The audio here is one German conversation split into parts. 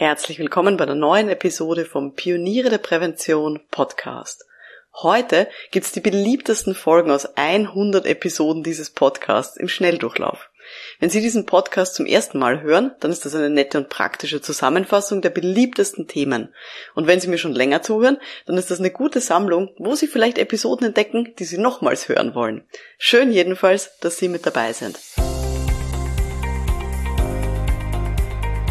Herzlich willkommen bei der neuen Episode vom Pioniere der Prävention Podcast. Heute gibt's die beliebtesten Folgen aus 100 Episoden dieses Podcasts im Schnelldurchlauf. Wenn Sie diesen Podcast zum ersten Mal hören, dann ist das eine nette und praktische Zusammenfassung der beliebtesten Themen. Und wenn Sie mir schon länger zuhören, dann ist das eine gute Sammlung, wo Sie vielleicht Episoden entdecken, die Sie nochmals hören wollen. Schön jedenfalls, dass Sie mit dabei sind.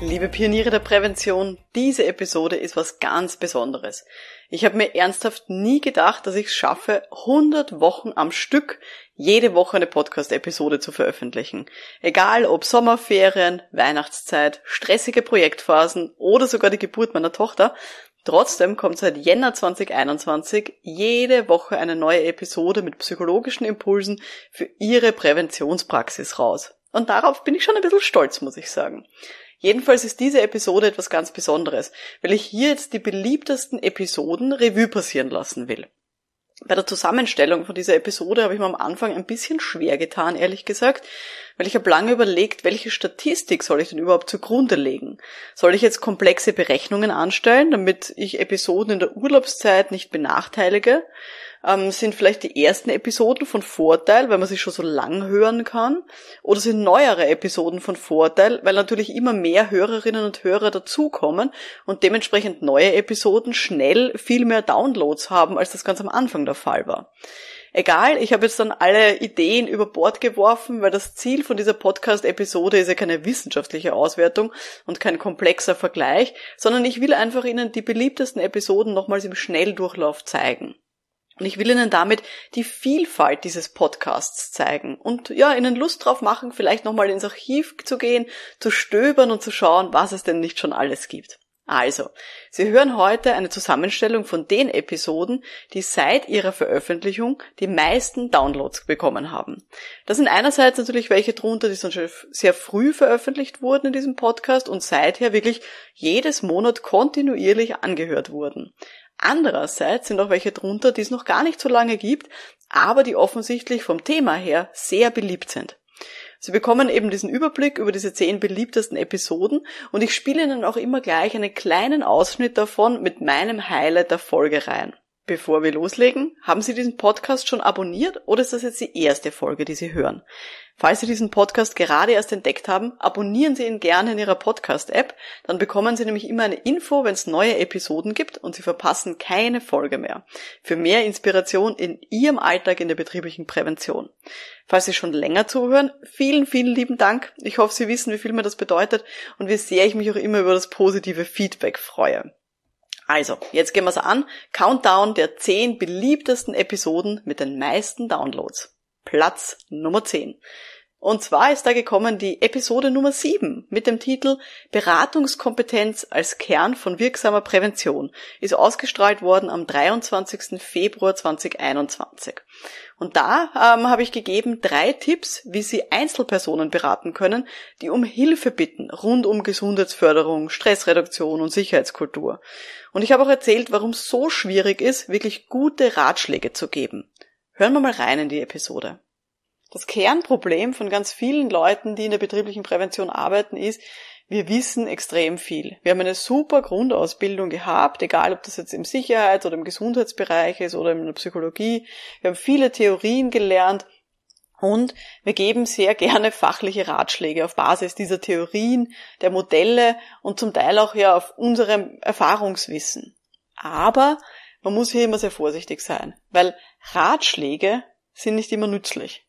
Liebe Pioniere der Prävention, diese Episode ist was ganz Besonderes. Ich habe mir ernsthaft nie gedacht, dass ich es schaffe, 100 Wochen am Stück jede Woche eine Podcast-Episode zu veröffentlichen. Egal ob Sommerferien, Weihnachtszeit, stressige Projektphasen oder sogar die Geburt meiner Tochter, Trotzdem kommt seit Jänner 2021 jede Woche eine neue Episode mit psychologischen Impulsen für Ihre Präventionspraxis raus. Und darauf bin ich schon ein bisschen stolz, muss ich sagen. Jedenfalls ist diese Episode etwas ganz Besonderes, weil ich hier jetzt die beliebtesten Episoden Revue passieren lassen will. Bei der Zusammenstellung von dieser Episode habe ich mir am Anfang ein bisschen schwer getan, ehrlich gesagt, weil ich habe lange überlegt, welche Statistik soll ich denn überhaupt zugrunde legen? Soll ich jetzt komplexe Berechnungen anstellen, damit ich Episoden in der Urlaubszeit nicht benachteilige? Ähm, sind vielleicht die ersten Episoden von Vorteil, weil man sie schon so lang hören kann, oder sind neuere Episoden von Vorteil, weil natürlich immer mehr Hörerinnen und Hörer dazukommen und dementsprechend neue Episoden schnell viel mehr Downloads haben, als das ganz am Anfang der Fall war. Egal, ich habe jetzt dann alle Ideen über Bord geworfen, weil das Ziel von dieser Podcast-Episode ist ja keine wissenschaftliche Auswertung und kein komplexer Vergleich, sondern ich will einfach Ihnen die beliebtesten Episoden nochmals im Schnelldurchlauf zeigen. Und ich will Ihnen damit die Vielfalt dieses Podcasts zeigen und ja, Ihnen Lust drauf machen, vielleicht nochmal ins Archiv zu gehen, zu stöbern und zu schauen, was es denn nicht schon alles gibt. Also, Sie hören heute eine Zusammenstellung von den Episoden, die seit ihrer Veröffentlichung die meisten Downloads bekommen haben. Das sind einerseits natürlich welche drunter, die schon sehr früh veröffentlicht wurden in diesem Podcast und seither wirklich jedes Monat kontinuierlich angehört wurden. Andererseits sind auch welche drunter, die es noch gar nicht so lange gibt, aber die offensichtlich vom Thema her sehr beliebt sind. Sie bekommen eben diesen Überblick über diese zehn beliebtesten Episoden und ich spiele Ihnen auch immer gleich einen kleinen Ausschnitt davon mit meinem Highlight der Folge rein. Bevor wir loslegen, haben Sie diesen Podcast schon abonniert oder ist das jetzt die erste Folge, die Sie hören? Falls Sie diesen Podcast gerade erst entdeckt haben, abonnieren Sie ihn gerne in Ihrer Podcast-App, dann bekommen Sie nämlich immer eine Info, wenn es neue Episoden gibt und Sie verpassen keine Folge mehr. Für mehr Inspiration in Ihrem Alltag in der betrieblichen Prävention. Falls Sie schon länger zuhören, vielen, vielen lieben Dank. Ich hoffe, Sie wissen, wie viel mir das bedeutet und wie sehr ich mich auch immer über das positive Feedback freue. Also, jetzt gehen wir es an. Countdown der 10 beliebtesten Episoden mit den meisten Downloads. Platz Nummer 10. Und zwar ist da gekommen die Episode Nummer 7 mit dem Titel Beratungskompetenz als Kern von wirksamer Prävention. Ist ausgestrahlt worden am 23. Februar 2021. Und da ähm, habe ich gegeben drei Tipps, wie Sie Einzelpersonen beraten können, die um Hilfe bitten rund um Gesundheitsförderung, Stressreduktion und Sicherheitskultur. Und ich habe auch erzählt, warum es so schwierig ist, wirklich gute Ratschläge zu geben. Hören wir mal rein in die Episode. Das Kernproblem von ganz vielen Leuten, die in der betrieblichen Prävention arbeiten, ist, wir wissen extrem viel. Wir haben eine super Grundausbildung gehabt, egal ob das jetzt im Sicherheits- oder im Gesundheitsbereich ist oder in der Psychologie. Wir haben viele Theorien gelernt und wir geben sehr gerne fachliche Ratschläge auf Basis dieser Theorien, der Modelle und zum Teil auch ja auf unserem Erfahrungswissen. Aber man muss hier immer sehr vorsichtig sein, weil Ratschläge sind nicht immer nützlich.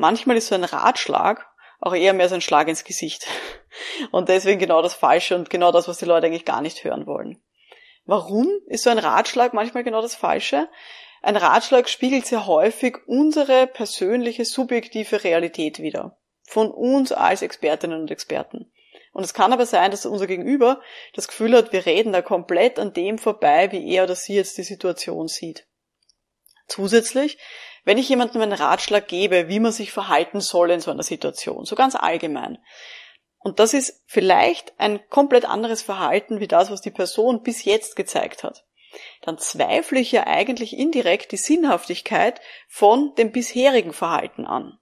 Manchmal ist so ein Ratschlag auch eher mehr so ein Schlag ins Gesicht. Und deswegen genau das Falsche und genau das, was die Leute eigentlich gar nicht hören wollen. Warum ist so ein Ratschlag manchmal genau das Falsche? Ein Ratschlag spiegelt sehr häufig unsere persönliche subjektive Realität wider. Von uns als Expertinnen und Experten. Und es kann aber sein, dass unser Gegenüber das Gefühl hat, wir reden da komplett an dem vorbei, wie er oder sie jetzt die Situation sieht. Zusätzlich, wenn ich jemandem einen Ratschlag gebe, wie man sich verhalten soll in so einer Situation, so ganz allgemein, und das ist vielleicht ein komplett anderes Verhalten wie das, was die Person bis jetzt gezeigt hat. Dann zweifle ich ja eigentlich indirekt die Sinnhaftigkeit von dem bisherigen Verhalten an.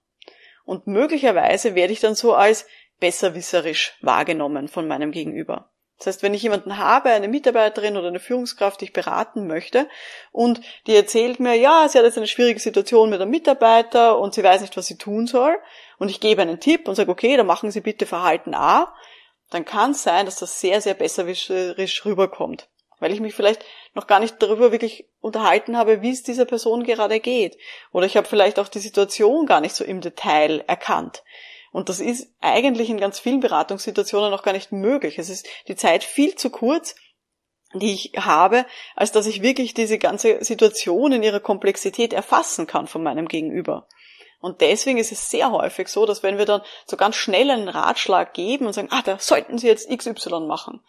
Und möglicherweise werde ich dann so als besserwisserisch wahrgenommen von meinem Gegenüber. Das heißt, wenn ich jemanden habe, eine Mitarbeiterin oder eine Führungskraft, die ich beraten möchte, und die erzählt mir, ja, sie hat jetzt eine schwierige Situation mit einem Mitarbeiter und sie weiß nicht, was sie tun soll, und ich gebe einen Tipp und sage, okay, dann machen Sie bitte Verhalten A, dann kann es sein, dass das sehr, sehr besserwisserisch rüberkommt. Weil ich mich vielleicht noch gar nicht darüber wirklich unterhalten habe, wie es dieser Person gerade geht. Oder ich habe vielleicht auch die Situation gar nicht so im Detail erkannt. Und das ist eigentlich in ganz vielen Beratungssituationen noch gar nicht möglich. Es ist die Zeit viel zu kurz, die ich habe, als dass ich wirklich diese ganze Situation in ihrer Komplexität erfassen kann von meinem Gegenüber. Und deswegen ist es sehr häufig so, dass wenn wir dann so ganz schnell einen Ratschlag geben und sagen, ah, da sollten Sie jetzt XY machen,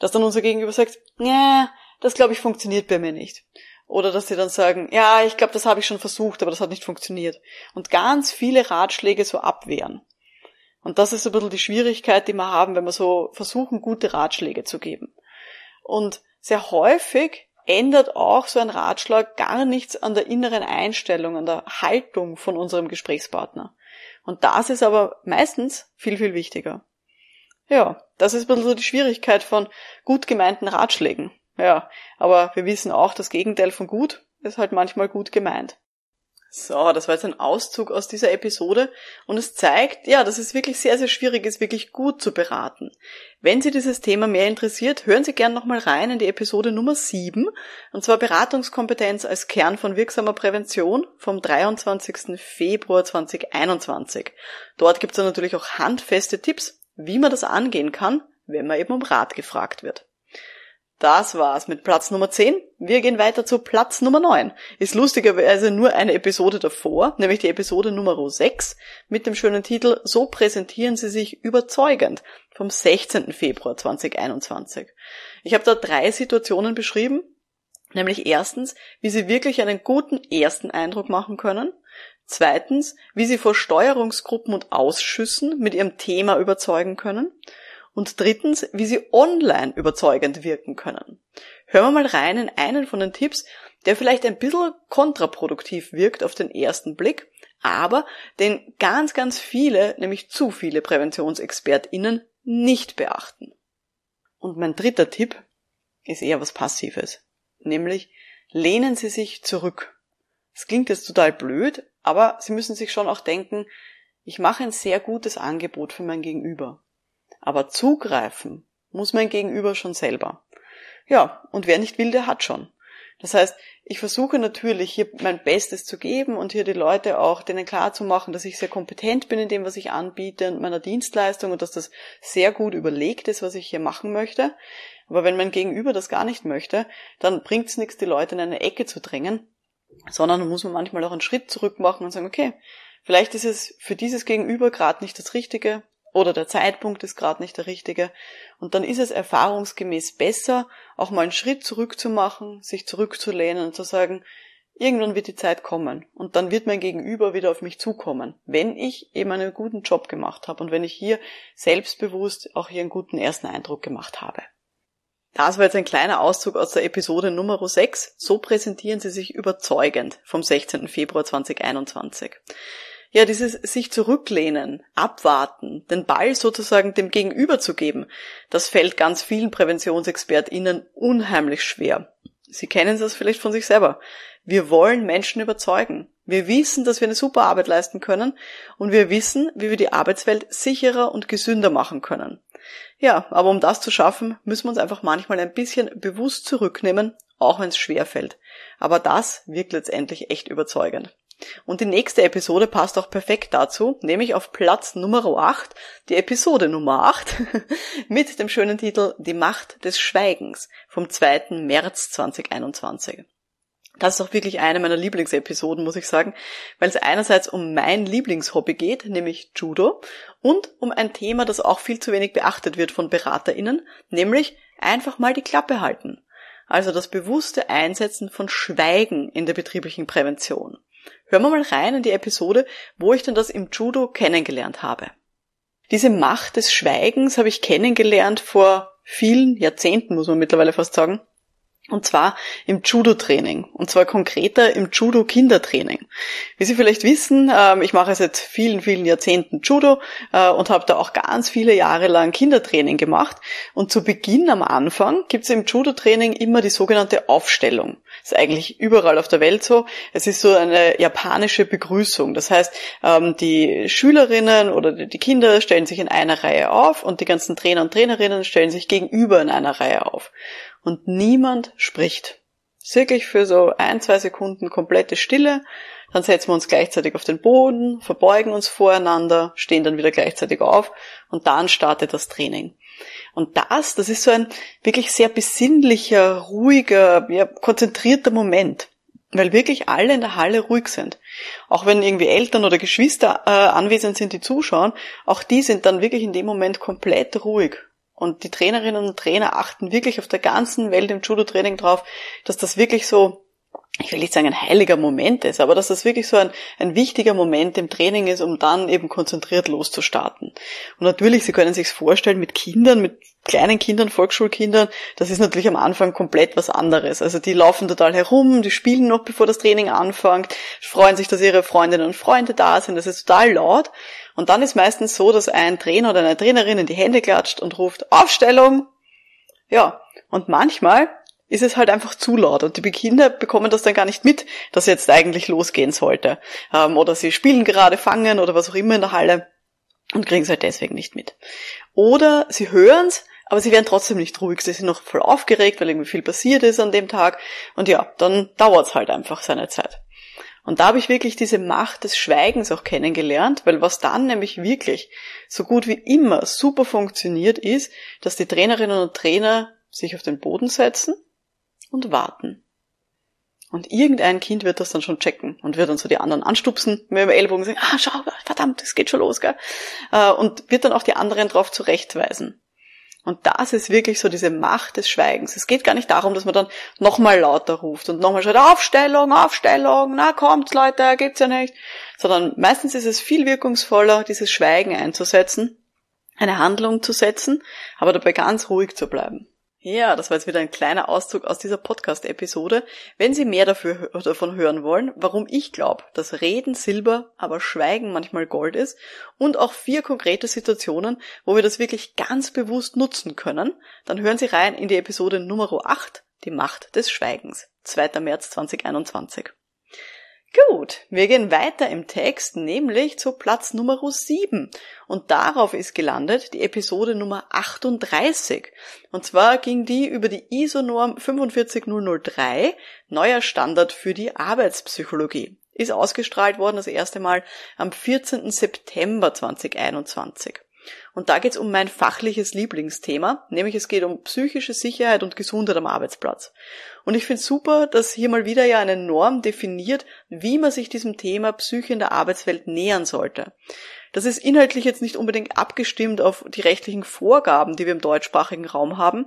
dass dann unser Gegenüber sagt, ja, das glaube ich funktioniert bei mir nicht. Oder dass sie dann sagen, ja, ich glaube, das habe ich schon versucht, aber das hat nicht funktioniert. Und ganz viele Ratschläge so abwehren. Und das ist so ein bisschen die Schwierigkeit, die wir haben, wenn wir so versuchen, gute Ratschläge zu geben. Und sehr häufig ändert auch so ein Ratschlag gar nichts an der inneren Einstellung, an der Haltung von unserem Gesprächspartner. Und das ist aber meistens viel, viel wichtiger. Ja, das ist ein bisschen so die Schwierigkeit von gut gemeinten Ratschlägen. Ja, aber wir wissen auch, das Gegenteil von gut ist halt manchmal gut gemeint. So, das war jetzt ein Auszug aus dieser Episode und es zeigt, ja, dass es wirklich sehr, sehr schwierig ist, wirklich gut zu beraten. Wenn Sie dieses Thema mehr interessiert, hören Sie gern nochmal rein in die Episode Nummer 7 und zwar Beratungskompetenz als Kern von wirksamer Prävention vom 23. Februar 2021. Dort gibt es natürlich auch handfeste Tipps, wie man das angehen kann, wenn man eben um Rat gefragt wird. Das war's mit Platz Nummer 10. Wir gehen weiter zu Platz Nummer 9. Ist lustigerweise nur eine Episode davor, nämlich die Episode Nummer 6 mit dem schönen Titel So präsentieren Sie sich überzeugend vom 16. Februar 2021. Ich habe da drei Situationen beschrieben, nämlich erstens, wie Sie wirklich einen guten ersten Eindruck machen können, zweitens, wie Sie vor Steuerungsgruppen und Ausschüssen mit Ihrem Thema überzeugen können und drittens, wie sie online überzeugend wirken können. Hören wir mal rein in einen von den Tipps, der vielleicht ein bisschen kontraproduktiv wirkt auf den ersten Blick, aber den ganz, ganz viele, nämlich zu viele PräventionsexpertInnen nicht beachten. Und mein dritter Tipp ist eher was Passives, nämlich lehnen Sie sich zurück. Es klingt jetzt total blöd, aber Sie müssen sich schon auch denken, ich mache ein sehr gutes Angebot für mein Gegenüber. Aber zugreifen muss mein Gegenüber schon selber. Ja, und wer nicht will, der hat schon. Das heißt, ich versuche natürlich hier mein Bestes zu geben und hier die Leute auch denen klar zu machen, dass ich sehr kompetent bin in dem, was ich anbiete und meiner Dienstleistung und dass das sehr gut überlegt ist, was ich hier machen möchte. Aber wenn mein Gegenüber das gar nicht möchte, dann bringt es nichts, die Leute in eine Ecke zu drängen, sondern muss man manchmal auch einen Schritt zurück machen und sagen, okay, vielleicht ist es für dieses Gegenüber gerade nicht das Richtige, oder der Zeitpunkt ist gerade nicht der richtige. Und dann ist es erfahrungsgemäß besser, auch mal einen Schritt zurück zu machen, sich zurückzulehnen und zu sagen, irgendwann wird die Zeit kommen und dann wird mein Gegenüber wieder auf mich zukommen, wenn ich eben einen guten Job gemacht habe und wenn ich hier selbstbewusst auch hier einen guten ersten Eindruck gemacht habe. Das war jetzt ein kleiner Auszug aus der Episode Nummer 6. So präsentieren Sie sich überzeugend vom 16. Februar 2021 ja, dieses sich zurücklehnen, abwarten, den Ball sozusagen dem Gegenüber zu geben, das fällt ganz vielen PräventionsexpertInnen unheimlich schwer. Sie kennen das vielleicht von sich selber. Wir wollen Menschen überzeugen. Wir wissen, dass wir eine super Arbeit leisten können und wir wissen, wie wir die Arbeitswelt sicherer und gesünder machen können. Ja, aber um das zu schaffen, müssen wir uns einfach manchmal ein bisschen bewusst zurücknehmen, auch wenn es schwer fällt. Aber das wirkt letztendlich echt überzeugend. Und die nächste Episode passt auch perfekt dazu, nämlich auf Platz Nummer 8, die Episode Nummer 8, mit dem schönen Titel Die Macht des Schweigens vom 2. März 2021. Das ist auch wirklich eine meiner Lieblingsepisoden, muss ich sagen, weil es einerseits um mein Lieblingshobby geht, nämlich Judo, und um ein Thema, das auch viel zu wenig beachtet wird von BeraterInnen, nämlich einfach mal die Klappe halten. also das bewusste Einsetzen von Schweigen in der betrieblichen Prävention. Hören wir mal rein in die Episode, wo ich denn das im Judo kennengelernt habe. Diese Macht des Schweigens habe ich kennengelernt vor vielen Jahrzehnten, muss man mittlerweile fast sagen. Und zwar im Judo-Training. Und zwar konkreter im Judo-Kindertraining. Wie Sie vielleicht wissen, ähm, ich mache seit vielen, vielen Jahrzehnten Judo äh, und habe da auch ganz viele Jahre lang Kindertraining gemacht. Und zu Beginn am Anfang gibt es im Judo-Training immer die sogenannte Aufstellung. Das ist eigentlich überall auf der Welt so. Es ist so eine japanische Begrüßung. Das heißt, ähm, die Schülerinnen oder die Kinder stellen sich in einer Reihe auf und die ganzen Trainer und Trainerinnen stellen sich gegenüber in einer Reihe auf und niemand spricht. ist wirklich für so ein, zwei Sekunden komplette Stille, dann setzen wir uns gleichzeitig auf den Boden, verbeugen uns voreinander, stehen dann wieder gleichzeitig auf und dann startet das Training. Und das, das ist so ein wirklich sehr besinnlicher, ruhiger, ja, konzentrierter Moment, weil wirklich alle in der Halle ruhig sind. Auch wenn irgendwie Eltern oder Geschwister äh, anwesend sind, die zuschauen, auch die sind dann wirklich in dem Moment komplett ruhig und die Trainerinnen und Trainer achten wirklich auf der ganzen Welt im Judo-Training drauf, dass das wirklich so, ich will nicht sagen ein heiliger Moment ist, aber dass das wirklich so ein, ein wichtiger Moment im Training ist, um dann eben konzentriert loszustarten. Und natürlich, Sie können sich vorstellen, mit Kindern, mit kleinen Kindern, Volksschulkindern, das ist natürlich am Anfang komplett was anderes. Also die laufen total herum, die spielen noch bevor das Training anfängt, freuen sich, dass ihre Freundinnen und Freunde da sind, das ist total laut. Und dann ist meistens so, dass ein Trainer oder eine Trainerin in die Hände klatscht und ruft Aufstellung. Ja, und manchmal ist es halt einfach zu laut und die Kinder bekommen das dann gar nicht mit, dass jetzt eigentlich losgehen sollte. Ähm, oder sie spielen gerade Fangen oder was auch immer in der Halle und kriegen es halt deswegen nicht mit. Oder sie hören's, aber sie werden trotzdem nicht ruhig. Sie sind noch voll aufgeregt, weil irgendwie viel passiert ist an dem Tag. Und ja, dann dauert's halt einfach seine Zeit. Und da habe ich wirklich diese Macht des Schweigens auch kennengelernt, weil was dann nämlich wirklich so gut wie immer super funktioniert, ist, dass die Trainerinnen und Trainer sich auf den Boden setzen und warten. Und irgendein Kind wird das dann schon checken und wird dann so die anderen anstupsen mit dem Ellbogen sagen, ah, schau, verdammt, es geht schon los, gell? Äh, und wird dann auch die anderen darauf zurechtweisen. Und das ist wirklich so diese Macht des Schweigens. Es geht gar nicht darum, dass man dann nochmal lauter ruft und nochmal schreit, Aufstellung, Aufstellung, na kommt Leute, geht's ja nicht. Sondern meistens ist es viel wirkungsvoller, dieses Schweigen einzusetzen, eine Handlung zu setzen, aber dabei ganz ruhig zu bleiben. Ja, das war jetzt wieder ein kleiner Auszug aus dieser Podcast-Episode. Wenn Sie mehr dafür, davon hören wollen, warum ich glaube, dass Reden Silber, aber Schweigen manchmal Gold ist und auch vier konkrete Situationen, wo wir das wirklich ganz bewusst nutzen können, dann hören Sie rein in die Episode Nummer 8, die Macht des Schweigens, 2. März 2021. Gut, wir gehen weiter im Text, nämlich zu Platz Nummer 7. Und darauf ist gelandet die Episode Nummer 38. Und zwar ging die über die ISO-Norm 45003, neuer Standard für die Arbeitspsychologie. Ist ausgestrahlt worden das erste Mal am 14. September 2021. Und da geht es um mein fachliches Lieblingsthema, nämlich es geht um psychische Sicherheit und Gesundheit am Arbeitsplatz. Und ich finde super, dass hier mal wieder ja eine Norm definiert, wie man sich diesem Thema Psyche in der Arbeitswelt nähern sollte. Das ist inhaltlich jetzt nicht unbedingt abgestimmt auf die rechtlichen Vorgaben, die wir im deutschsprachigen Raum haben,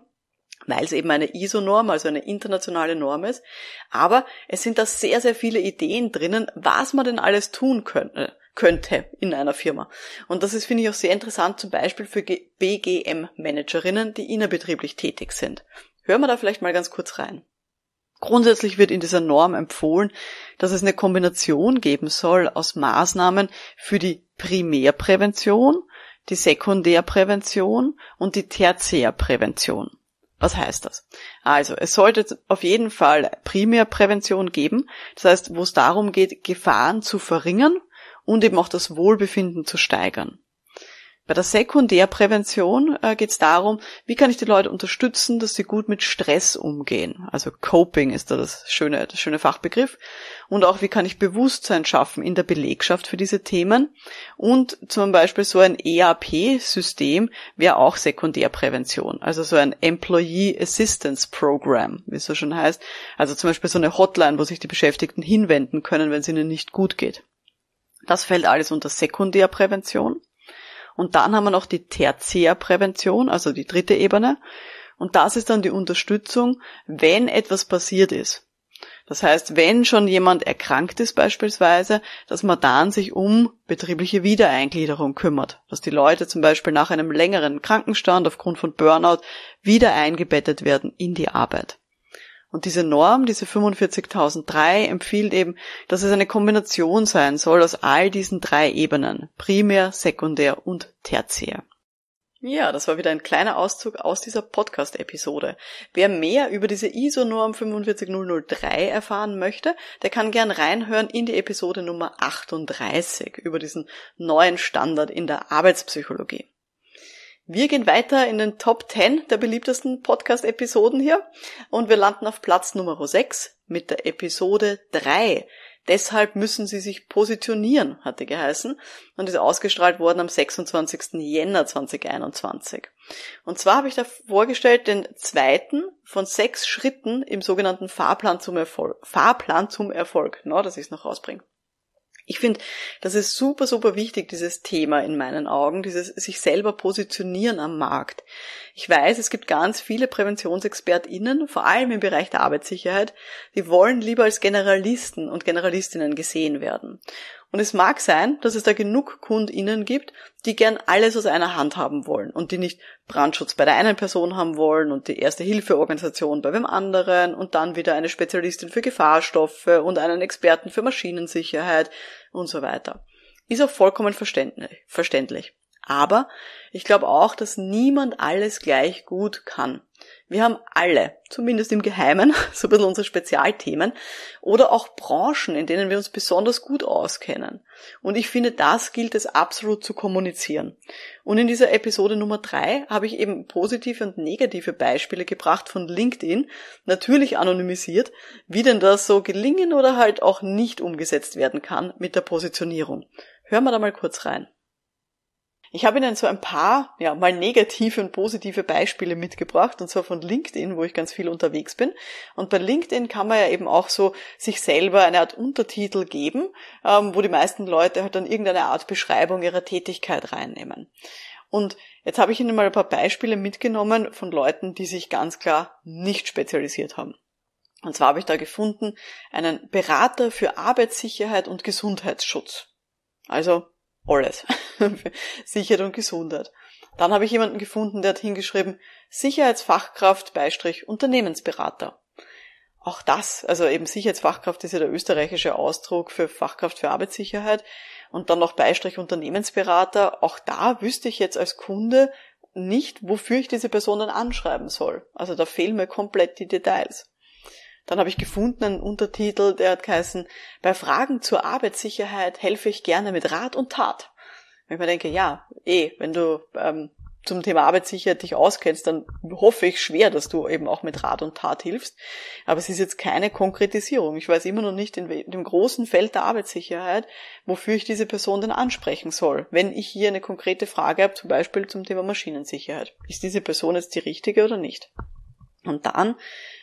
weil es eben eine ISO-Norm, also eine internationale Norm ist. Aber es sind da sehr, sehr viele Ideen drinnen, was man denn alles tun könnte könnte in einer Firma. Und das ist, finde ich, auch sehr interessant, zum Beispiel für BGM-Managerinnen, die innerbetrieblich tätig sind. Hören wir da vielleicht mal ganz kurz rein. Grundsätzlich wird in dieser Norm empfohlen, dass es eine Kombination geben soll aus Maßnahmen für die Primärprävention, die Sekundärprävention und die Tertiärprävention. Was heißt das? Also, es sollte auf jeden Fall Primärprävention geben, das heißt, wo es darum geht, Gefahren zu verringern und eben auch das Wohlbefinden zu steigern. Bei der Sekundärprävention äh, geht es darum, wie kann ich die Leute unterstützen, dass sie gut mit Stress umgehen. Also Coping ist da das schöne, das schöne Fachbegriff. Und auch, wie kann ich Bewusstsein schaffen in der Belegschaft für diese Themen. Und zum Beispiel so ein EAP-System wäre auch Sekundärprävention. Also so ein Employee Assistance Program, wie es so schon heißt. Also zum Beispiel so eine Hotline, wo sich die Beschäftigten hinwenden können, wenn es ihnen nicht gut geht. Das fällt alles unter Sekundärprävention. Und dann haben wir noch die Tertiärprävention, also die dritte Ebene. Und das ist dann die Unterstützung, wenn etwas passiert ist. Das heißt, wenn schon jemand erkrankt ist beispielsweise, dass man dann sich um betriebliche Wiedereingliederung kümmert. Dass die Leute zum Beispiel nach einem längeren Krankenstand aufgrund von Burnout wieder eingebettet werden in die Arbeit. Und diese Norm, diese 45.003, empfiehlt eben, dass es eine Kombination sein soll aus all diesen drei Ebenen. Primär, Sekundär und Tertiär. Ja, das war wieder ein kleiner Auszug aus dieser Podcast-Episode. Wer mehr über diese ISO-Norm 45003 erfahren möchte, der kann gern reinhören in die Episode Nummer 38 über diesen neuen Standard in der Arbeitspsychologie. Wir gehen weiter in den Top 10 der beliebtesten Podcast-Episoden hier und wir landen auf Platz Nummer 6 mit der Episode 3. Deshalb müssen sie sich positionieren, hatte geheißen und ist ausgestrahlt worden am 26. Jänner 2021. Und zwar habe ich da vorgestellt den zweiten von sechs Schritten im sogenannten Fahrplan zum Erfolg. Fahrplan zum Erfolg, no, dass ich es noch rausbringe. Ich finde, das ist super, super wichtig, dieses Thema in meinen Augen, dieses sich selber positionieren am Markt. Ich weiß, es gibt ganz viele PräventionsexpertInnen, vor allem im Bereich der Arbeitssicherheit, die wollen lieber als Generalisten und Generalistinnen gesehen werden. Und es mag sein, dass es da genug KundInnen gibt, die gern alles aus einer Hand haben wollen und die nicht Brandschutz bei der einen Person haben wollen und die erste Hilfeorganisation bei wem anderen und dann wieder eine Spezialistin für Gefahrstoffe und einen Experten für Maschinensicherheit und so weiter. Ist auch vollkommen verständlich. Aber ich glaube auch, dass niemand alles gleich gut kann. Wir haben alle, zumindest im Geheimen, so ein bisschen unsere Spezialthemen oder auch Branchen, in denen wir uns besonders gut auskennen. Und ich finde, das gilt es absolut zu kommunizieren. Und in dieser Episode Nummer drei habe ich eben positive und negative Beispiele gebracht von LinkedIn, natürlich anonymisiert, wie denn das so gelingen oder halt auch nicht umgesetzt werden kann mit der Positionierung. Hören wir da mal kurz rein. Ich habe Ihnen so ein paar, ja, mal negative und positive Beispiele mitgebracht, und zwar von LinkedIn, wo ich ganz viel unterwegs bin. Und bei LinkedIn kann man ja eben auch so sich selber eine Art Untertitel geben, ähm, wo die meisten Leute halt dann irgendeine Art Beschreibung ihrer Tätigkeit reinnehmen. Und jetzt habe ich Ihnen mal ein paar Beispiele mitgenommen von Leuten, die sich ganz klar nicht spezialisiert haben. Und zwar habe ich da gefunden einen Berater für Arbeitssicherheit und Gesundheitsschutz. Also alles. Sicherheit und Gesundheit. Dann habe ich jemanden gefunden, der hat hingeschrieben, Sicherheitsfachkraft Beistrich Unternehmensberater. Auch das, also eben Sicherheitsfachkraft ist ja der österreichische Ausdruck für Fachkraft für Arbeitssicherheit und dann noch Beistrich Unternehmensberater. Auch da wüsste ich jetzt als Kunde nicht, wofür ich diese Person dann anschreiben soll. Also da fehlen mir komplett die Details. Dann habe ich gefunden einen Untertitel, der hat geheißen, bei Fragen zur Arbeitssicherheit helfe ich gerne mit Rat und Tat. Wenn ich mir denke, ja, eh, wenn du ähm, zum Thema Arbeitssicherheit dich auskennst, dann hoffe ich schwer, dass du eben auch mit Rat und Tat hilfst. Aber es ist jetzt keine Konkretisierung. Ich weiß immer noch nicht in dem großen Feld der Arbeitssicherheit, wofür ich diese Person denn ansprechen soll. Wenn ich hier eine konkrete Frage habe, zum Beispiel zum Thema Maschinensicherheit. Ist diese Person jetzt die richtige oder nicht? Und dann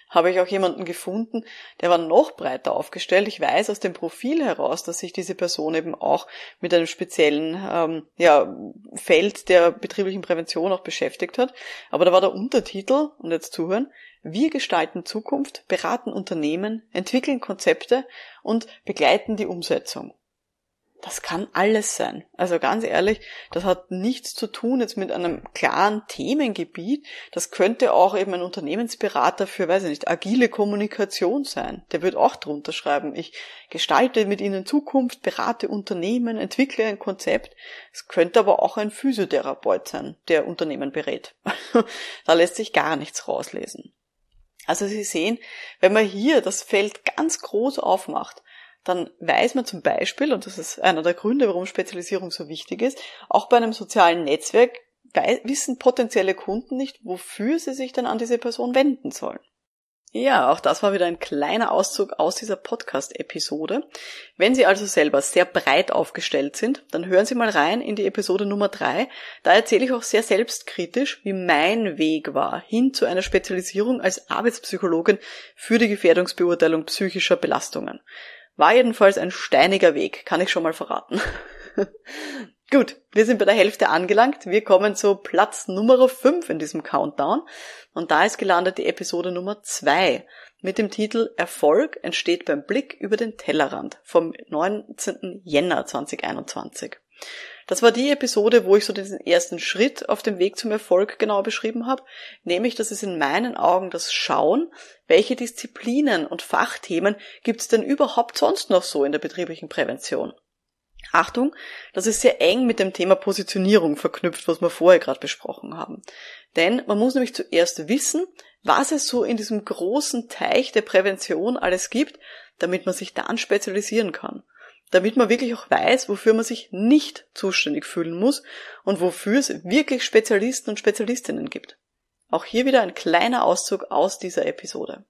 habe ich auch jemanden gefunden, der war noch breiter aufgestellt. Ich weiß aus dem Profil heraus, dass sich diese Person eben auch mit einem speziellen ähm, ja, Feld der betrieblichen Prävention auch beschäftigt hat. Aber da war der Untertitel, und jetzt zuhören, wir gestalten Zukunft, beraten Unternehmen, entwickeln Konzepte und begleiten die Umsetzung das kann alles sein. Also ganz ehrlich, das hat nichts zu tun jetzt mit einem klaren Themengebiet. Das könnte auch eben ein Unternehmensberater für, weiß ich nicht, agile Kommunikation sein. Der wird auch drunter schreiben. Ich gestalte mit Ihnen Zukunft, berate Unternehmen, entwickle ein Konzept. Es könnte aber auch ein Physiotherapeut sein, der Unternehmen berät. da lässt sich gar nichts rauslesen. Also Sie sehen, wenn man hier das Feld ganz groß aufmacht, dann weiß man zum Beispiel, und das ist einer der Gründe, warum Spezialisierung so wichtig ist, auch bei einem sozialen Netzwerk wissen potenzielle Kunden nicht, wofür sie sich dann an diese Person wenden sollen. Ja, auch das war wieder ein kleiner Auszug aus dieser Podcast-Episode. Wenn Sie also selber sehr breit aufgestellt sind, dann hören Sie mal rein in die Episode Nummer drei. Da erzähle ich auch sehr selbstkritisch, wie mein Weg war hin zu einer Spezialisierung als Arbeitspsychologin für die Gefährdungsbeurteilung psychischer Belastungen. War jedenfalls ein steiniger Weg, kann ich schon mal verraten. Gut, wir sind bei der Hälfte angelangt. Wir kommen zu Platz Nummer 5 in diesem Countdown. Und da ist gelandet die Episode Nummer 2 mit dem Titel Erfolg entsteht beim Blick über den Tellerrand vom 19. Jänner 2021. Das war die Episode, wo ich so diesen ersten Schritt auf dem Weg zum Erfolg genau beschrieben habe, nämlich dass es in meinen Augen das Schauen, welche Disziplinen und Fachthemen gibt es denn überhaupt sonst noch so in der betrieblichen Prävention. Achtung, das ist sehr eng mit dem Thema Positionierung verknüpft, was wir vorher gerade besprochen haben. Denn man muss nämlich zuerst wissen, was es so in diesem großen Teich der Prävention alles gibt, damit man sich dann spezialisieren kann. Damit man wirklich auch weiß, wofür man sich nicht zuständig fühlen muss und wofür es wirklich Spezialisten und Spezialistinnen gibt. Auch hier wieder ein kleiner Auszug aus dieser Episode.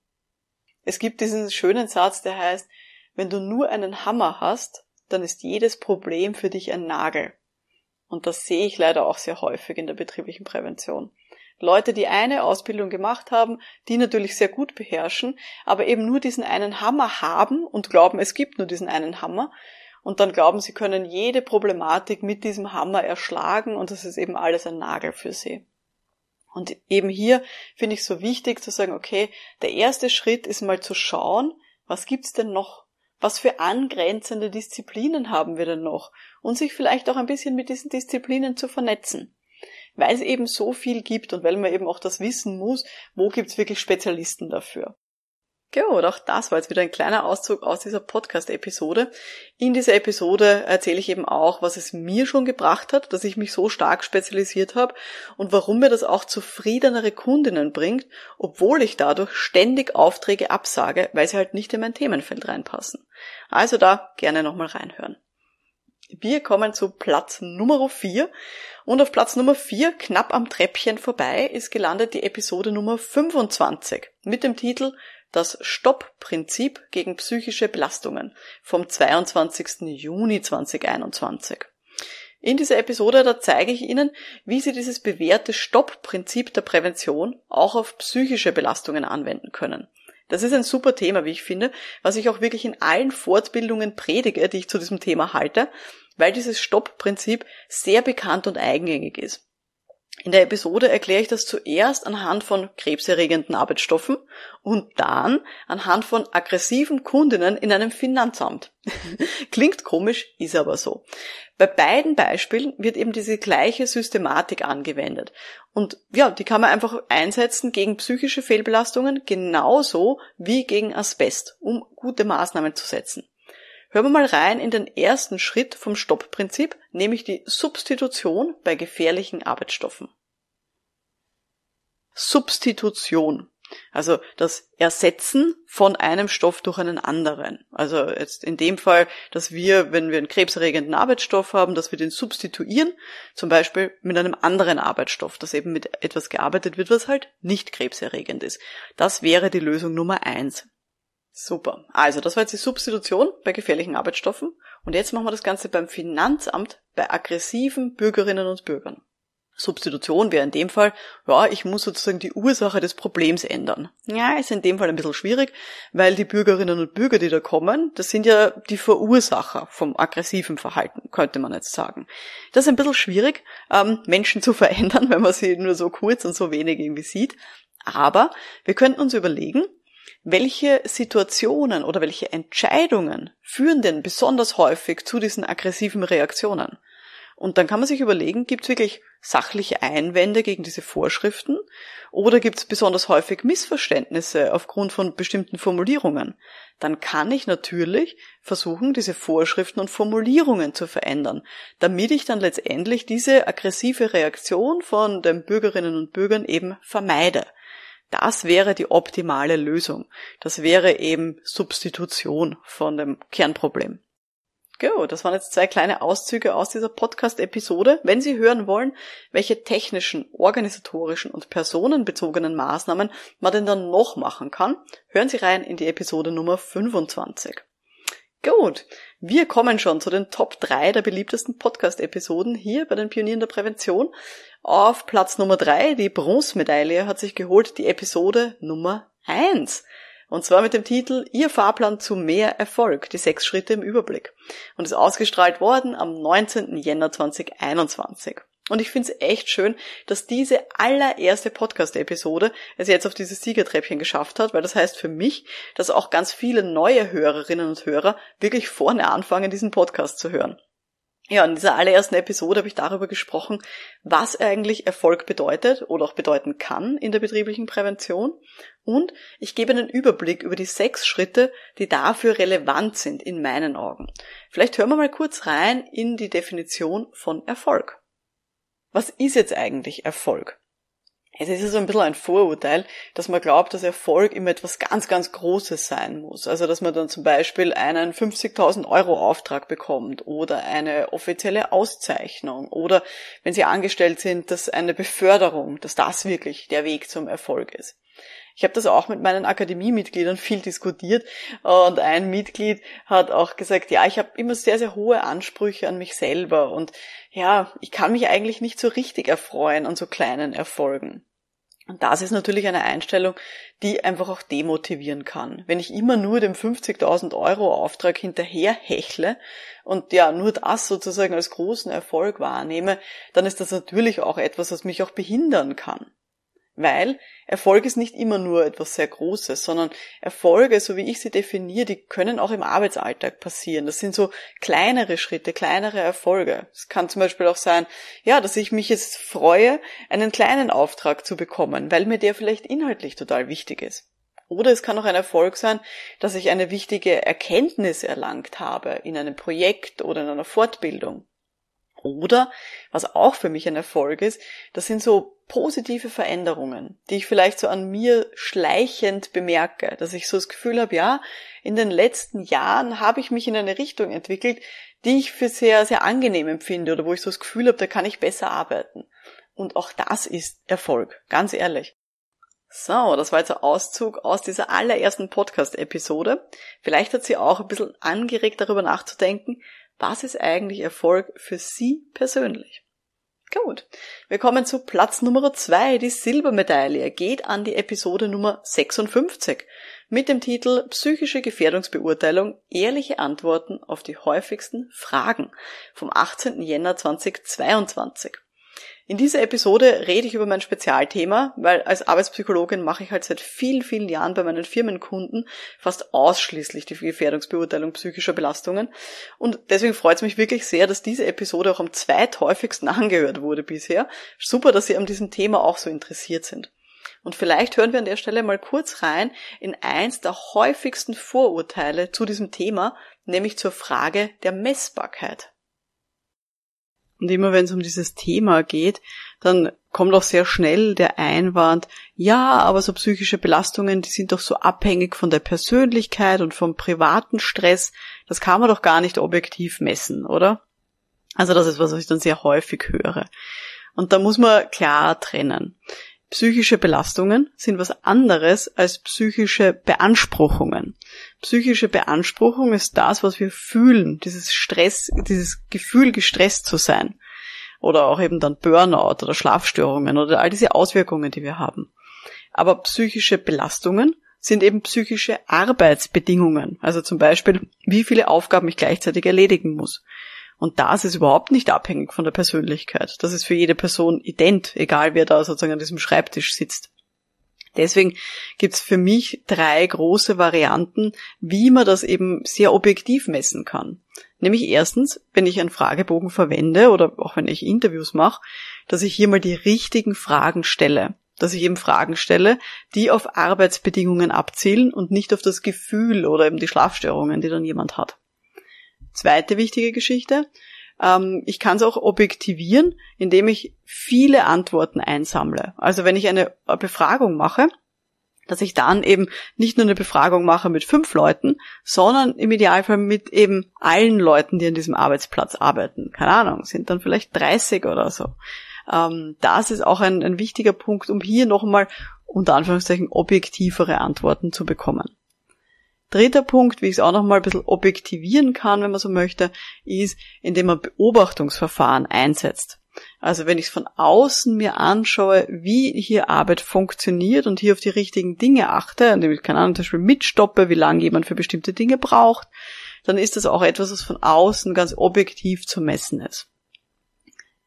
Es gibt diesen schönen Satz, der heißt, wenn du nur einen Hammer hast, dann ist jedes Problem für dich ein Nagel. Und das sehe ich leider auch sehr häufig in der betrieblichen Prävention. Leute, die eine Ausbildung gemacht haben, die natürlich sehr gut beherrschen, aber eben nur diesen einen Hammer haben und glauben, es gibt nur diesen einen Hammer und dann glauben, sie können jede Problematik mit diesem Hammer erschlagen und das ist eben alles ein Nagel für sie. Und eben hier finde ich so wichtig zu sagen, okay, der erste Schritt ist mal zu schauen, was gibt's denn noch was für angrenzende Disziplinen haben wir denn noch? Und sich vielleicht auch ein bisschen mit diesen Disziplinen zu vernetzen. Weil es eben so viel gibt und weil man eben auch das wissen muss, wo gibt's wirklich Spezialisten dafür. Gut, auch das war jetzt wieder ein kleiner Auszug aus dieser Podcast-Episode. In dieser Episode erzähle ich eben auch, was es mir schon gebracht hat, dass ich mich so stark spezialisiert habe und warum mir das auch zufriedenere Kundinnen bringt, obwohl ich dadurch ständig Aufträge absage, weil sie halt nicht in mein Themenfeld reinpassen. Also da gerne nochmal reinhören. Wir kommen zu Platz Nummer 4 und auf Platz Nummer 4, knapp am Treppchen vorbei, ist gelandet die Episode Nummer 25 mit dem Titel das Stoppprinzip gegen psychische Belastungen vom 22. Juni 2021. In dieser Episode, da zeige ich Ihnen, wie Sie dieses bewährte Stoppprinzip der Prävention auch auf psychische Belastungen anwenden können. Das ist ein super Thema, wie ich finde, was ich auch wirklich in allen Fortbildungen predige, die ich zu diesem Thema halte, weil dieses Stoppprinzip sehr bekannt und eingängig ist. In der Episode erkläre ich das zuerst anhand von krebserregenden Arbeitsstoffen und dann anhand von aggressiven Kundinnen in einem Finanzamt. Klingt komisch, ist aber so. Bei beiden Beispielen wird eben diese gleiche Systematik angewendet. Und ja, die kann man einfach einsetzen gegen psychische Fehlbelastungen genauso wie gegen Asbest, um gute Maßnahmen zu setzen. Hören wir mal rein in den ersten Schritt vom Stoppprinzip, nämlich die Substitution bei gefährlichen Arbeitsstoffen. Substitution. Also das Ersetzen von einem Stoff durch einen anderen. Also jetzt in dem Fall, dass wir, wenn wir einen krebserregenden Arbeitsstoff haben, dass wir den substituieren, zum Beispiel mit einem anderen Arbeitsstoff, dass eben mit etwas gearbeitet wird, was halt nicht krebserregend ist. Das wäre die Lösung Nummer eins. Super. Also, das war jetzt die Substitution bei gefährlichen Arbeitsstoffen. Und jetzt machen wir das Ganze beim Finanzamt bei aggressiven Bürgerinnen und Bürgern. Substitution wäre in dem Fall, ja, ich muss sozusagen die Ursache des Problems ändern. Ja, ist in dem Fall ein bisschen schwierig, weil die Bürgerinnen und Bürger, die da kommen, das sind ja die Verursacher vom aggressiven Verhalten, könnte man jetzt sagen. Das ist ein bisschen schwierig, ähm, Menschen zu verändern, wenn man sie nur so kurz und so wenig irgendwie sieht. Aber wir könnten uns überlegen, welche Situationen oder welche Entscheidungen führen denn besonders häufig zu diesen aggressiven Reaktionen? Und dann kann man sich überlegen, gibt es wirklich sachliche Einwände gegen diese Vorschriften oder gibt es besonders häufig Missverständnisse aufgrund von bestimmten Formulierungen? Dann kann ich natürlich versuchen, diese Vorschriften und Formulierungen zu verändern, damit ich dann letztendlich diese aggressive Reaktion von den Bürgerinnen und Bürgern eben vermeide. Das wäre die optimale Lösung. Das wäre eben Substitution von dem Kernproblem. Gut, das waren jetzt zwei kleine Auszüge aus dieser Podcast-Episode. Wenn Sie hören wollen, welche technischen, organisatorischen und personenbezogenen Maßnahmen man denn dann noch machen kann, hören Sie rein in die Episode Nummer 25. Gut, wir kommen schon zu den Top 3 der beliebtesten Podcast-Episoden hier bei den Pionieren der Prävention. Auf Platz Nummer 3, die Bronzemedaille, hat sich geholt die Episode Nummer 1. Und zwar mit dem Titel Ihr Fahrplan zu mehr Erfolg, die sechs Schritte im Überblick. Und ist ausgestrahlt worden am 19. Jänner 2021. Und ich finde es echt schön, dass diese allererste Podcast-Episode es jetzt auf dieses Siegertreppchen geschafft hat, weil das heißt für mich, dass auch ganz viele neue Hörerinnen und Hörer wirklich vorne anfangen, diesen Podcast zu hören. Ja, in dieser allerersten Episode habe ich darüber gesprochen, was eigentlich Erfolg bedeutet oder auch bedeuten kann in der betrieblichen Prävention. Und ich gebe einen Überblick über die sechs Schritte, die dafür relevant sind in meinen Augen. Vielleicht hören wir mal kurz rein in die Definition von Erfolg. Was ist jetzt eigentlich Erfolg? Es ist so ein bisschen ein Vorurteil, dass man glaubt, dass Erfolg immer etwas ganz, ganz Großes sein muss. Also, dass man dann zum Beispiel einen 50.000 Euro Auftrag bekommt oder eine offizielle Auszeichnung oder wenn Sie angestellt sind, dass eine Beförderung, dass das wirklich der Weg zum Erfolg ist. Ich habe das auch mit meinen Akademiemitgliedern viel diskutiert und ein Mitglied hat auch gesagt, ja, ich habe immer sehr, sehr hohe Ansprüche an mich selber und ja, ich kann mich eigentlich nicht so richtig erfreuen an so kleinen Erfolgen. Und das ist natürlich eine Einstellung, die einfach auch demotivieren kann. Wenn ich immer nur dem 50.000 Euro Auftrag hinterher hechle und ja nur das sozusagen als großen Erfolg wahrnehme, dann ist das natürlich auch etwas, was mich auch behindern kann. Weil Erfolg ist nicht immer nur etwas sehr Großes, sondern Erfolge, so wie ich sie definiere, die können auch im Arbeitsalltag passieren. Das sind so kleinere Schritte, kleinere Erfolge. Es kann zum Beispiel auch sein, ja, dass ich mich jetzt freue, einen kleinen Auftrag zu bekommen, weil mir der vielleicht inhaltlich total wichtig ist. Oder es kann auch ein Erfolg sein, dass ich eine wichtige Erkenntnis erlangt habe in einem Projekt oder in einer Fortbildung. Oder, was auch für mich ein Erfolg ist, das sind so positive Veränderungen, die ich vielleicht so an mir schleichend bemerke, dass ich so das Gefühl habe, ja, in den letzten Jahren habe ich mich in eine Richtung entwickelt, die ich für sehr, sehr angenehm empfinde oder wo ich so das Gefühl habe, da kann ich besser arbeiten. Und auch das ist Erfolg, ganz ehrlich. So, das war jetzt ein Auszug aus dieser allerersten Podcast-Episode. Vielleicht hat sie auch ein bisschen angeregt, darüber nachzudenken, was ist eigentlich Erfolg für Sie persönlich? Gut. Wir kommen zu Platz Nummer zwei. Die Silbermedaille geht an die Episode Nummer 56 mit dem Titel Psychische Gefährdungsbeurteilung, ehrliche Antworten auf die häufigsten Fragen vom 18. Jänner 2022. In dieser Episode rede ich über mein Spezialthema, weil als Arbeitspsychologin mache ich halt seit vielen, vielen Jahren bei meinen Firmenkunden fast ausschließlich die Gefährdungsbeurteilung psychischer Belastungen. Und deswegen freut es mich wirklich sehr, dass diese Episode auch am zweithäufigsten angehört wurde bisher. Super, dass Sie an diesem Thema auch so interessiert sind. Und vielleicht hören wir an der Stelle mal kurz rein in eins der häufigsten Vorurteile zu diesem Thema, nämlich zur Frage der Messbarkeit. Und immer wenn es um dieses Thema geht, dann kommt auch sehr schnell der Einwand, ja, aber so psychische Belastungen, die sind doch so abhängig von der Persönlichkeit und vom privaten Stress, das kann man doch gar nicht objektiv messen, oder? Also das ist was, was ich dann sehr häufig höre. Und da muss man klar trennen. Psychische Belastungen sind was anderes als psychische Beanspruchungen. Psychische Beanspruchung ist das, was wir fühlen, dieses Stress, dieses Gefühl, gestresst zu sein. Oder auch eben dann Burnout oder Schlafstörungen oder all diese Auswirkungen, die wir haben. Aber psychische Belastungen sind eben psychische Arbeitsbedingungen. Also zum Beispiel, wie viele Aufgaben ich gleichzeitig erledigen muss. Und das ist überhaupt nicht abhängig von der Persönlichkeit. Das ist für jede Person ident, egal wer da sozusagen an diesem Schreibtisch sitzt. Deswegen gibt's für mich drei große Varianten, wie man das eben sehr objektiv messen kann. Nämlich erstens, wenn ich einen Fragebogen verwende oder auch wenn ich Interviews mache, dass ich hier mal die richtigen Fragen stelle. Dass ich eben Fragen stelle, die auf Arbeitsbedingungen abzielen und nicht auf das Gefühl oder eben die Schlafstörungen, die dann jemand hat. Zweite wichtige Geschichte. Ähm, ich kann es auch objektivieren, indem ich viele Antworten einsammle. Also wenn ich eine Befragung mache, dass ich dann eben nicht nur eine Befragung mache mit fünf Leuten, sondern im Idealfall mit eben allen Leuten, die an diesem Arbeitsplatz arbeiten. Keine Ahnung, sind dann vielleicht 30 oder so. Ähm, das ist auch ein, ein wichtiger Punkt, um hier nochmal unter Anführungszeichen objektivere Antworten zu bekommen. Dritter Punkt, wie ich es auch nochmal ein bisschen objektivieren kann, wenn man so möchte, ist, indem man Beobachtungsverfahren einsetzt. Also wenn ich es von außen mir anschaue, wie hier Arbeit funktioniert und hier auf die richtigen Dinge achte, indem ich, keine Ahnung, zum Beispiel mitstoppe, wie lange jemand für bestimmte Dinge braucht, dann ist das auch etwas, was von außen ganz objektiv zu messen ist.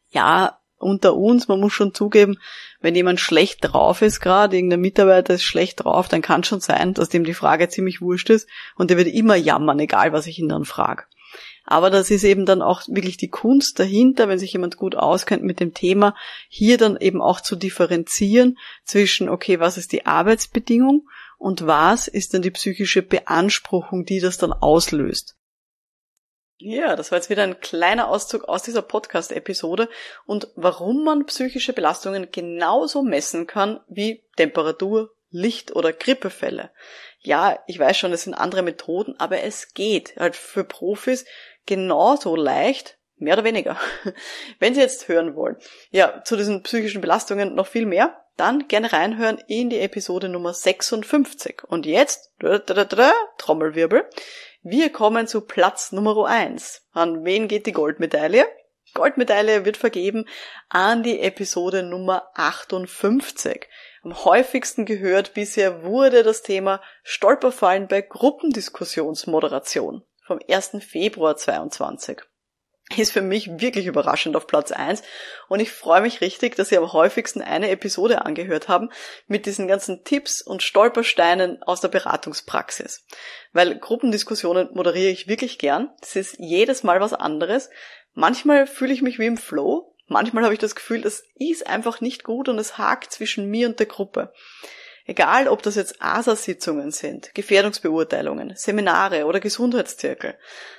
Ja, unter uns, man muss schon zugeben, wenn jemand schlecht drauf ist gerade, irgendein Mitarbeiter ist schlecht drauf, dann kann schon sein, dass dem die Frage ziemlich wurscht ist und der wird immer jammern, egal was ich ihn dann frage. Aber das ist eben dann auch wirklich die Kunst dahinter, wenn sich jemand gut auskennt mit dem Thema, hier dann eben auch zu differenzieren zwischen, okay, was ist die Arbeitsbedingung und was ist dann die psychische Beanspruchung, die das dann auslöst. Ja, das war jetzt wieder ein kleiner Auszug aus dieser Podcast-Episode und warum man psychische Belastungen genauso messen kann wie Temperatur, Licht oder Grippefälle. Ja, ich weiß schon, es sind andere Methoden, aber es geht halt für Profis genauso leicht, mehr oder weniger. Wenn Sie jetzt hören wollen, ja, zu diesen psychischen Belastungen noch viel mehr, dann gerne reinhören in die Episode Nummer 56. Und jetzt, Trommelwirbel, wir kommen zu Platz Nummer eins. An wen geht die Goldmedaille? Goldmedaille wird vergeben an die Episode Nummer 58. Am häufigsten gehört bisher wurde das Thema Stolperfallen bei Gruppendiskussionsmoderation vom 1. Februar 22 ist für mich wirklich überraschend auf Platz eins und ich freue mich richtig, dass Sie am häufigsten eine Episode angehört haben mit diesen ganzen Tipps und Stolpersteinen aus der Beratungspraxis. Weil Gruppendiskussionen moderiere ich wirklich gern. Das ist jedes Mal was anderes. Manchmal fühle ich mich wie im Flow, manchmal habe ich das Gefühl, das ist einfach nicht gut und es hakt zwischen mir und der Gruppe. Egal, ob das jetzt ASA-Sitzungen sind, Gefährdungsbeurteilungen, Seminare oder Gesundheitszirkel,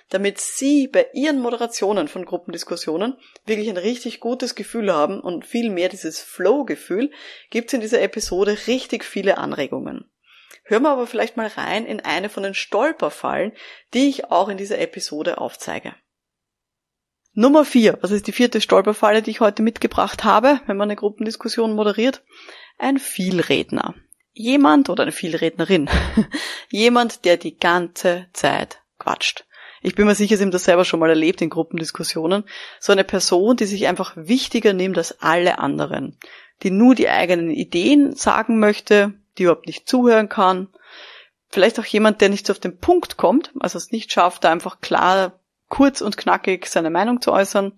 damit Sie bei Ihren Moderationen von Gruppendiskussionen wirklich ein richtig gutes Gefühl haben und viel mehr dieses Flow-Gefühl, gibt es in dieser Episode richtig viele Anregungen. Hören wir aber vielleicht mal rein in eine von den Stolperfallen, die ich auch in dieser Episode aufzeige. Nummer vier. Was ist die vierte Stolperfalle, die ich heute mitgebracht habe, wenn man eine Gruppendiskussion moderiert? Ein Vielredner jemand oder eine Vielrednerin, jemand, der die ganze Zeit quatscht. Ich bin mir sicher, Sie haben das selber schon mal erlebt in Gruppendiskussionen. So eine Person, die sich einfach wichtiger nimmt als alle anderen, die nur die eigenen Ideen sagen möchte, die überhaupt nicht zuhören kann. Vielleicht auch jemand, der nicht so auf den Punkt kommt, also es nicht schafft, da einfach klar, kurz und knackig seine Meinung zu äußern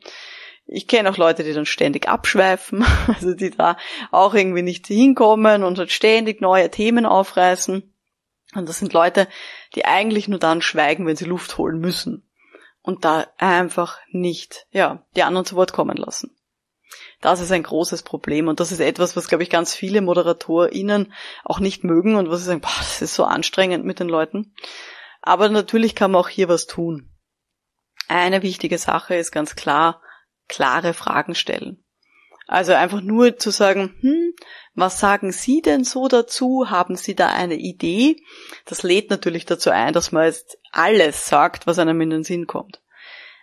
ich kenne auch Leute, die dann ständig abschweifen, also die da auch irgendwie nicht hinkommen und halt ständig neue Themen aufreißen. Und das sind Leute, die eigentlich nur dann schweigen, wenn sie Luft holen müssen. Und da einfach nicht, ja, die anderen zu Wort kommen lassen. Das ist ein großes Problem und das ist etwas, was, glaube ich, ganz viele ModeratorInnen auch nicht mögen und was sie sagen, boah, das ist so anstrengend mit den Leuten. Aber natürlich kann man auch hier was tun. Eine wichtige Sache ist ganz klar, klare Fragen stellen. Also einfach nur zu sagen, hm, was sagen Sie denn so dazu? Haben Sie da eine Idee? Das lädt natürlich dazu ein, dass man jetzt alles sagt, was einem in den Sinn kommt.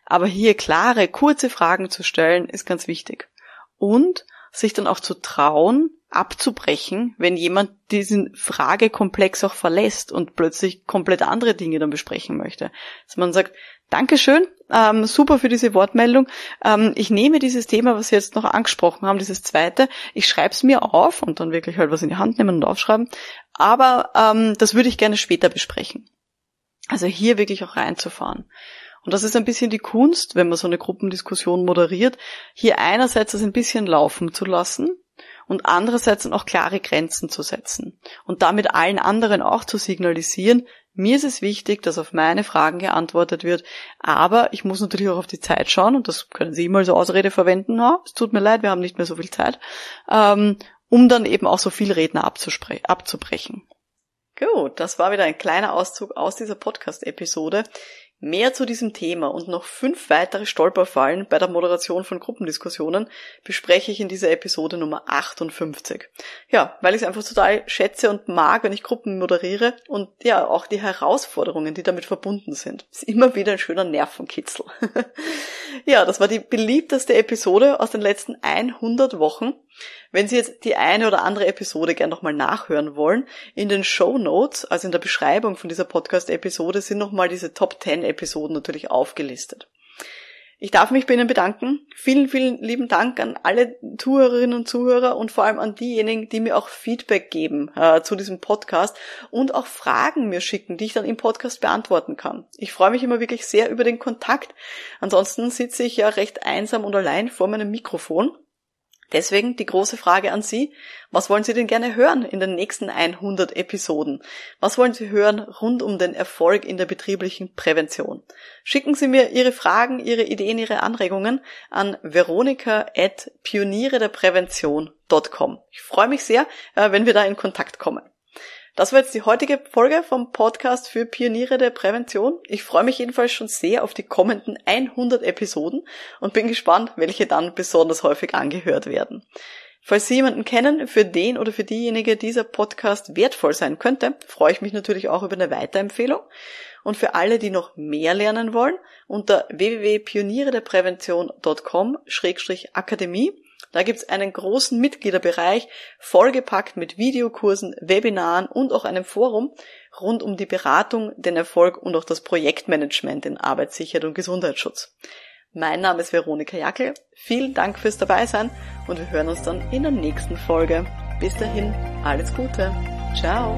Aber hier klare, kurze Fragen zu stellen, ist ganz wichtig. Und sich dann auch zu trauen, abzubrechen, wenn jemand diesen Fragekomplex auch verlässt und plötzlich komplett andere Dinge dann besprechen möchte. Dass man sagt, Dankeschön, ähm, super für diese Wortmeldung. Ähm, ich nehme dieses Thema, was Sie jetzt noch angesprochen haben, dieses zweite, ich schreibe es mir auf und dann wirklich halt was in die Hand nehmen und aufschreiben. Aber ähm, das würde ich gerne später besprechen. Also hier wirklich auch reinzufahren. Und das ist ein bisschen die Kunst, wenn man so eine Gruppendiskussion moderiert, hier einerseits das ein bisschen laufen zu lassen und andererseits auch klare Grenzen zu setzen und damit allen anderen auch zu signalisieren, mir ist es wichtig, dass auf meine Fragen geantwortet wird, aber ich muss natürlich auch auf die Zeit schauen und das können Sie immer als Ausrede verwenden. Na, es tut mir leid, wir haben nicht mehr so viel Zeit, ähm, um dann eben auch so viel Redner abzubrechen. Gut, das war wieder ein kleiner Auszug aus dieser Podcast-Episode. Mehr zu diesem Thema und noch fünf weitere Stolperfallen bei der Moderation von Gruppendiskussionen bespreche ich in dieser Episode Nummer 58. Ja, weil ich es einfach total schätze und mag, wenn ich Gruppen moderiere und ja, auch die Herausforderungen, die damit verbunden sind. Ist immer wieder ein schöner Nervenkitzel. ja, das war die beliebteste Episode aus den letzten 100 Wochen. Wenn Sie jetzt die eine oder andere Episode gern nochmal nachhören wollen, in den Show Notes, also in der Beschreibung von dieser Podcast-Episode, sind nochmal diese Top 10 Episoden natürlich aufgelistet. Ich darf mich bei Ihnen bedanken. Vielen, vielen lieben Dank an alle Zuhörerinnen und Zuhörer und vor allem an diejenigen, die mir auch Feedback geben äh, zu diesem Podcast und auch Fragen mir schicken, die ich dann im Podcast beantworten kann. Ich freue mich immer wirklich sehr über den Kontakt. Ansonsten sitze ich ja recht einsam und allein vor meinem Mikrofon. Deswegen die große Frage an Sie. Was wollen Sie denn gerne hören in den nächsten 100 Episoden? Was wollen Sie hören rund um den Erfolg in der betrieblichen Prävention? Schicken Sie mir Ihre Fragen, Ihre Ideen, Ihre Anregungen an veronika.pionierederprävention.com. Ich freue mich sehr, äh, wenn wir da in Kontakt kommen. Das war jetzt die heutige Folge vom Podcast für Pioniere der Prävention. Ich freue mich jedenfalls schon sehr auf die kommenden 100 Episoden und bin gespannt, welche dann besonders häufig angehört werden. Falls Sie jemanden kennen, für den oder für diejenige dieser Podcast wertvoll sein könnte, freue ich mich natürlich auch über eine Weiterempfehlung. Und für alle, die noch mehr lernen wollen, unter www.pionierederprävention.com-akademie da gibt's einen großen Mitgliederbereich, vollgepackt mit Videokursen, Webinaren und auch einem Forum rund um die Beratung, den Erfolg und auch das Projektmanagement in Arbeitssicherheit und Gesundheitsschutz. Mein Name ist Veronika Jackel. Vielen Dank fürs Dabeisein und wir hören uns dann in der nächsten Folge. Bis dahin, alles Gute. Ciao.